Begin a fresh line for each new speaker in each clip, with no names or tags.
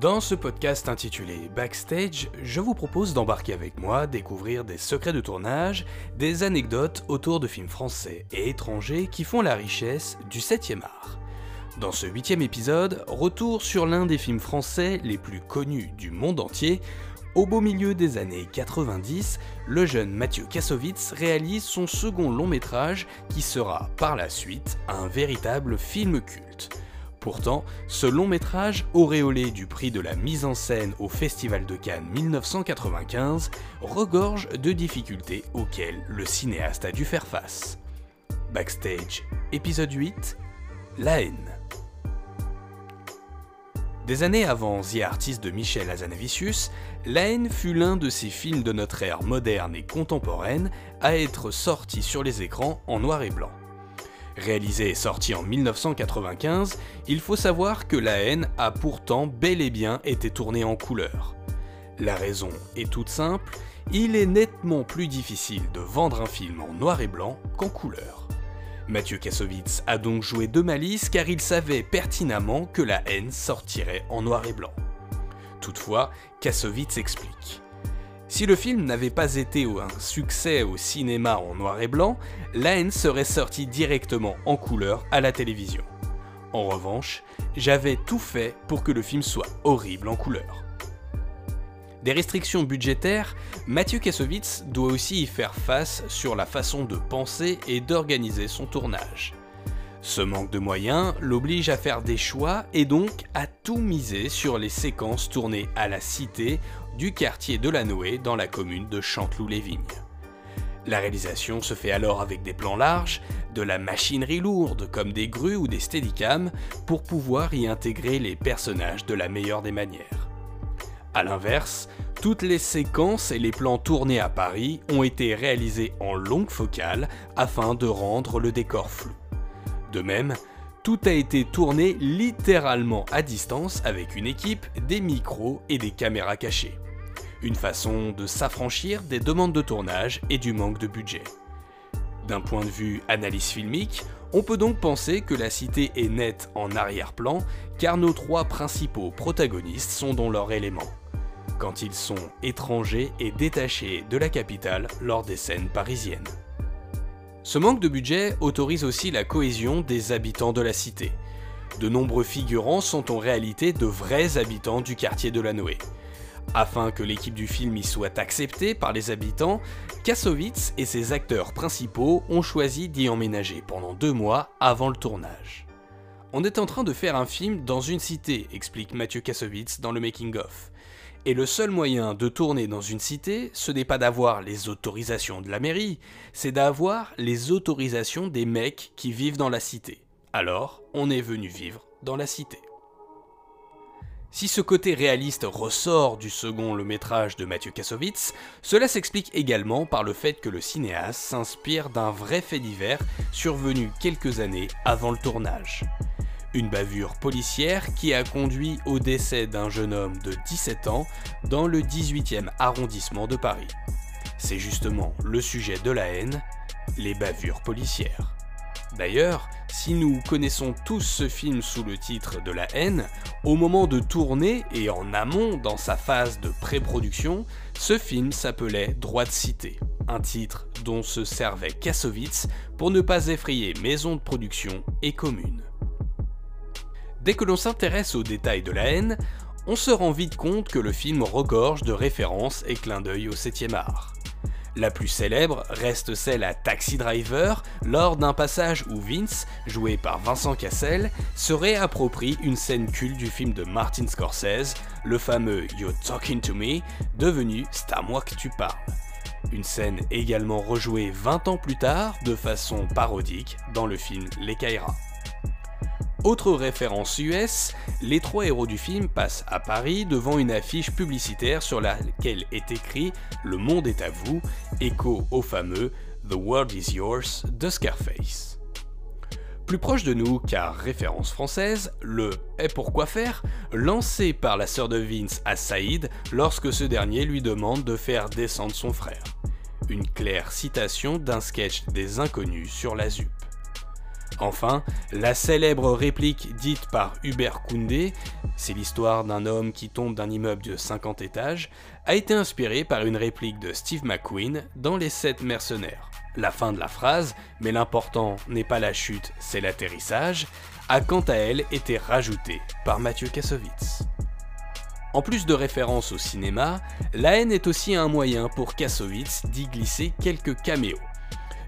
Dans ce podcast intitulé Backstage, je vous propose d'embarquer avec moi, découvrir des secrets de tournage, des anecdotes autour de films français et étrangers qui font la richesse du 7e art. Dans ce huitième épisode, retour sur l'un des films français les plus connus du monde entier. Au beau milieu des années 90, le jeune Mathieu Kassovitz réalise son second long métrage qui sera par la suite un véritable film culte. Pourtant, ce long métrage, auréolé du prix de la mise en scène au Festival de Cannes 1995, regorge de difficultés auxquelles le cinéaste a dû faire face. Backstage, épisode 8, La haine. Des années avant The Artist de Michel Hazanavicius, La haine fut l'un de ces films de notre ère moderne et contemporaine à être sorti sur les écrans en noir et blanc. Réalisé et sorti en 1995, il faut savoir que La haine a pourtant bel et bien été tourné en couleur. La raison est toute simple, il est nettement plus difficile de vendre un film en noir et blanc qu'en couleur. Mathieu Kassovitz a donc joué de malice car il savait pertinemment que La haine sortirait en noir et blanc. Toutefois, Kassovitz explique. Si le film n'avait pas été un succès au cinéma en noir et blanc, La haine serait sortie directement en couleur à la télévision. En revanche, j'avais tout fait pour que le film soit horrible en couleur. Des restrictions budgétaires, Mathieu Kassovitz doit aussi y faire face sur la façon de penser et d'organiser son tournage. Ce manque de moyens l'oblige à faire des choix et donc à tout miser sur les séquences tournées à la cité du quartier de la Noé dans la commune de Chanteloup-les-Vignes. La réalisation se fait alors avec des plans larges, de la machinerie lourde comme des grues ou des steadicams pour pouvoir y intégrer les personnages de la meilleure des manières. A l'inverse, toutes les séquences et les plans tournés à Paris ont été réalisés en longue focale afin de rendre le décor flou. De même, tout a été tourné littéralement à distance avec une équipe, des micros et des caméras cachées. Une façon de s'affranchir des demandes de tournage et du manque de budget. D'un point de vue analyse filmique, on peut donc penser que la cité est nette en arrière-plan car nos trois principaux protagonistes sont dans leur élément, quand ils sont étrangers et détachés de la capitale lors des scènes parisiennes. Ce manque de budget autorise aussi la cohésion des habitants de la cité. De nombreux figurants sont en réalité de vrais habitants du quartier de la Noé. Afin que l'équipe du film y soit acceptée par les habitants, Kassovitz et ses acteurs principaux ont choisi d'y emménager pendant deux mois avant le tournage. On est en train de faire un film dans une cité, explique Mathieu Kassovitz dans le making-of. Et le seul moyen de tourner dans une cité, ce n'est pas d'avoir les autorisations de la mairie, c'est d'avoir les autorisations des mecs qui vivent dans la cité. Alors, on est venu vivre dans la cité. Si ce côté réaliste ressort du second le métrage de Mathieu Kassovitz, cela s'explique également par le fait que le cinéaste s'inspire d'un vrai fait divers survenu quelques années avant le tournage. Une bavure policière qui a conduit au décès d'un jeune homme de 17 ans dans le 18e arrondissement de Paris. C'est justement le sujet de la haine, les bavures policières. D'ailleurs, si nous connaissons tous ce film sous le titre de la haine, au moment de tourner et en amont dans sa phase de pré-production, ce film s'appelait Droit de cité, un titre dont se servait Kassovitz pour ne pas effrayer maisons de production et communes. Dès que l'on s'intéresse aux détails de la haine, on se rend vite compte que le film regorge de références et clins d'œil au 7 art. La plus célèbre reste celle à Taxi Driver, lors d'un passage où Vince, joué par Vincent Cassel, se réapproprie une scène culte du film de Martin Scorsese, le fameux You're Talking to Me, devenu C'est à moi que tu parles. Une scène également rejouée 20 ans plus tard de façon parodique dans le film Les Kairas. Autre référence US, les trois héros du film passent à Paris devant une affiche publicitaire sur laquelle est écrit Le monde est à vous, écho au fameux The World is Yours de Scarface. Plus proche de nous, car référence française, le Et pourquoi faire lancé par la sœur de Vince à Saïd lorsque ce dernier lui demande de faire descendre son frère. Une claire citation d'un sketch des inconnus sur la ZUP. Enfin, la célèbre réplique dite par Hubert Koundé, c'est l'histoire d'un homme qui tombe d'un immeuble de 50 étages, a été inspirée par une réplique de Steve McQueen dans Les Sept Mercenaires. La fin de la phrase, mais l'important n'est pas la chute, c'est l'atterrissage, a quant à elle été rajoutée par Mathieu Kassovitz. En plus de références au cinéma, la haine est aussi un moyen pour Kassovitz d'y glisser quelques caméos.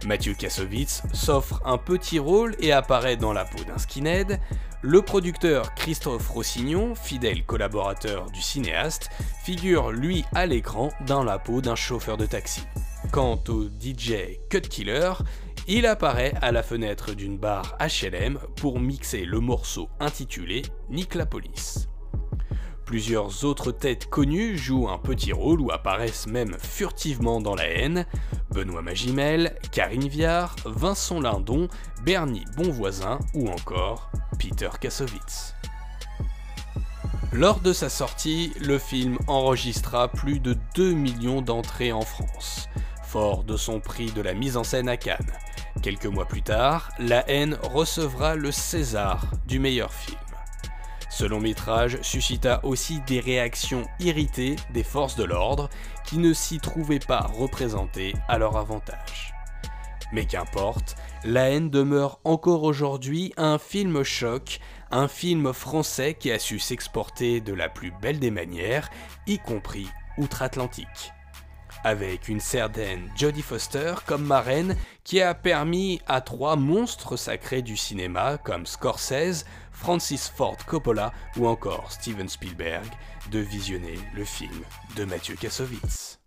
Mathieu Kassovitz s'offre un petit rôle et apparaît dans la peau d'un skinhead. Le producteur Christophe Rossignon, fidèle collaborateur du cinéaste, figure lui à l'écran dans la peau d'un chauffeur de taxi. Quant au DJ Cut Killer, il apparaît à la fenêtre d'une barre HLM pour mixer le morceau intitulé Nick la police. Plusieurs autres têtes connues jouent un petit rôle ou apparaissent même furtivement dans la haine. Benoît Magimel, Karine Viard, Vincent Lindon, Bernie Bonvoisin ou encore Peter Kassovitz. Lors de sa sortie, le film enregistra plus de 2 millions d'entrées en France, fort de son prix de la mise en scène à Cannes. Quelques mois plus tard, La haine recevra le César du meilleur film. Ce long métrage suscita aussi des réactions irritées des forces de l'ordre qui ne s'y trouvaient pas représentées à leur avantage. Mais qu'importe, La haine demeure encore aujourd'hui un film choc, un film français qui a su s'exporter de la plus belle des manières, y compris outre-Atlantique avec une certaine Jodie Foster comme marraine qui a permis à trois monstres sacrés du cinéma comme Scorsese, Francis Ford Coppola ou encore Steven Spielberg de visionner le film de Mathieu Kassovitz.